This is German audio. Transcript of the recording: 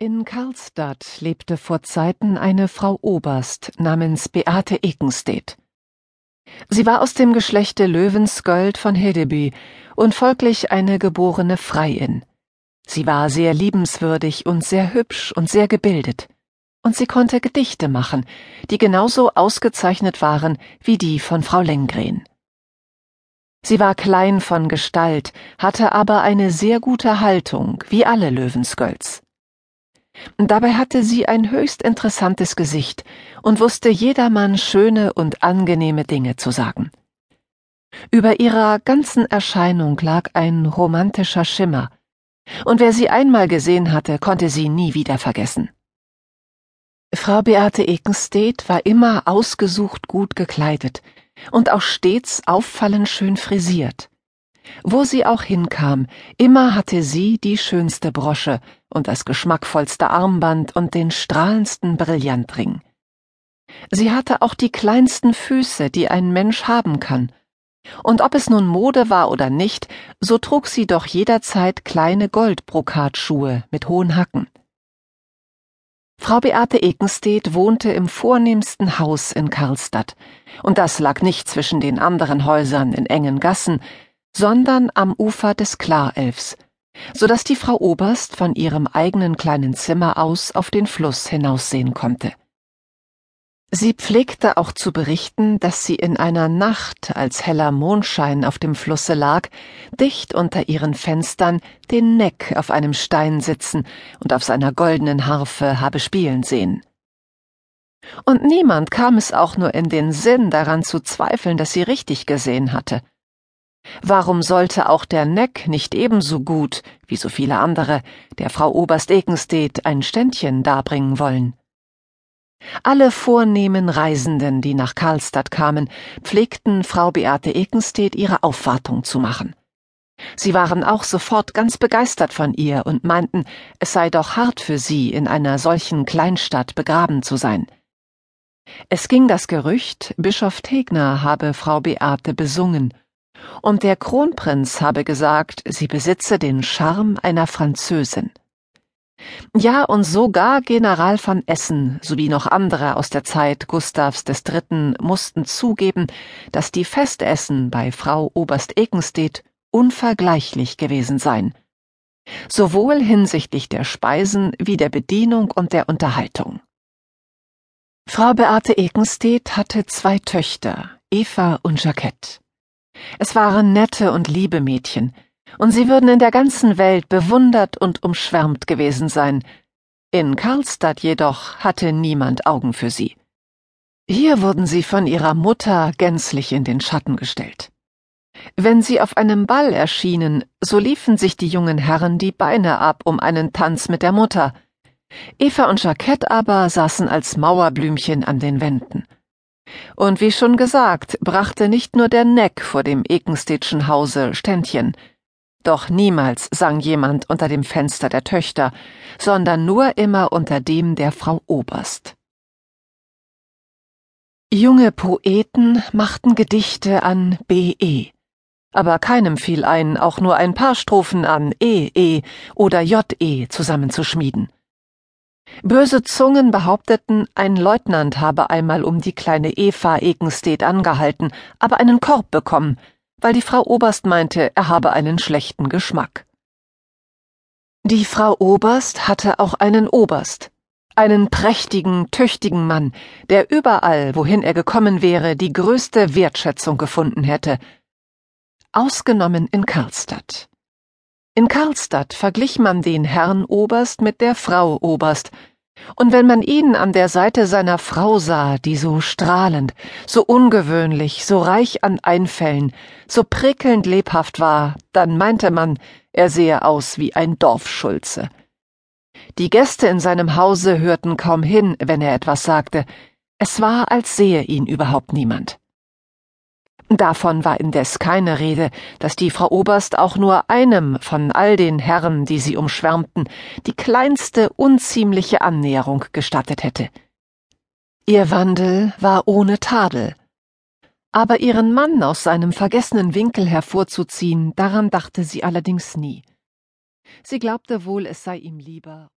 In Karlstadt lebte vor Zeiten eine Frau Oberst namens Beate Ekenstedt. Sie war aus dem Geschlechte Löwensgöld von Hedeby und folglich eine geborene Freiin. Sie war sehr liebenswürdig und sehr hübsch und sehr gebildet. Und sie konnte Gedichte machen, die genauso ausgezeichnet waren wie die von Frau Lenggren. Sie war klein von Gestalt, hatte aber eine sehr gute Haltung, wie alle Löwensgölds. Dabei hatte sie ein höchst interessantes Gesicht und wusste jedermann schöne und angenehme Dinge zu sagen. Über ihrer ganzen Erscheinung lag ein romantischer Schimmer, und wer sie einmal gesehen hatte, konnte sie nie wieder vergessen. Frau Beate Ekenstedt war immer ausgesucht gut gekleidet und auch stets auffallend schön frisiert. Wo sie auch hinkam, immer hatte sie die schönste Brosche und das geschmackvollste Armband und den strahlendsten Brillantring. Sie hatte auch die kleinsten Füße, die ein Mensch haben kann, und ob es nun Mode war oder nicht, so trug sie doch jederzeit kleine Goldbrokatschuhe mit hohen Hacken. Frau Beate Ekenstedt wohnte im vornehmsten Haus in Karlstadt, und das lag nicht zwischen den anderen Häusern in engen Gassen, sondern am Ufer des Klarelfs, so dass die Frau Oberst von ihrem eigenen kleinen Zimmer aus auf den Fluss hinaussehen konnte. Sie pflegte auch zu berichten, dass sie in einer Nacht, als heller Mondschein auf dem Flusse lag, dicht unter ihren Fenstern den Neck auf einem Stein sitzen und auf seiner goldenen Harfe habe spielen sehen. Und niemand kam es auch nur in den Sinn, daran zu zweifeln, dass sie richtig gesehen hatte. Warum sollte auch der Neck nicht ebenso gut, wie so viele andere, der Frau Oberst Ekenstedt ein Ständchen darbringen wollen? Alle vornehmen Reisenden, die nach Karlstadt kamen, pflegten Frau Beate Ekenstedt ihre Aufwartung zu machen. Sie waren auch sofort ganz begeistert von ihr und meinten, es sei doch hart für sie, in einer solchen Kleinstadt begraben zu sein. Es ging das Gerücht, Bischof Tegner habe Frau Beate besungen, und der Kronprinz habe gesagt, sie besitze den Charme einer Französin. Ja, und sogar General von Essen sowie noch andere aus der Zeit Gustavs III. mussten zugeben, dass die Festessen bei Frau Oberst Ekenstedt unvergleichlich gewesen seien. Sowohl hinsichtlich der Speisen wie der Bedienung und der Unterhaltung. Frau Beate Ekenstedt hatte zwei Töchter, Eva und Jacquette. Es waren nette und liebe Mädchen, und sie würden in der ganzen Welt bewundert und umschwärmt gewesen sein. In Karlstadt jedoch hatte niemand Augen für sie. Hier wurden sie von ihrer Mutter gänzlich in den Schatten gestellt. Wenn sie auf einem Ball erschienen, so liefen sich die jungen Herren die Beine ab um einen Tanz mit der Mutter. Eva und Jacquette aber saßen als Mauerblümchen an den Wänden. Und wie schon gesagt, brachte nicht nur der Neck vor dem Ekenstedtschen Hause Ständchen, doch niemals sang jemand unter dem Fenster der Töchter, sondern nur immer unter dem der Frau Oberst. Junge Poeten machten Gedichte an B.E., aber keinem fiel ein, auch nur ein paar Strophen an E.E. oder J.E. zusammenzuschmieden. Böse Zungen behaupteten, ein Leutnant habe einmal um die kleine Eva Ekenstedt angehalten, aber einen Korb bekommen, weil die Frau Oberst meinte, er habe einen schlechten Geschmack. Die Frau Oberst hatte auch einen Oberst, einen prächtigen, tüchtigen Mann, der überall, wohin er gekommen wäre, die größte Wertschätzung gefunden hätte. Ausgenommen in Karlstadt. In Karlstadt verglich man den Herrn Oberst mit der Frau Oberst, und wenn man ihn an der Seite seiner Frau sah, die so strahlend, so ungewöhnlich, so reich an Einfällen, so prickelnd lebhaft war, dann meinte man, er sehe aus wie ein Dorfschulze. Die Gäste in seinem Hause hörten kaum hin, wenn er etwas sagte, es war, als sehe ihn überhaupt niemand. Davon war indes keine Rede, dass die Frau Oberst auch nur einem von all den Herren, die sie umschwärmten, die kleinste unziemliche Annäherung gestattet hätte. Ihr Wandel war ohne Tadel. Aber ihren Mann aus seinem vergessenen Winkel hervorzuziehen, daran dachte sie allerdings nie. Sie glaubte wohl, es sei ihm lieber.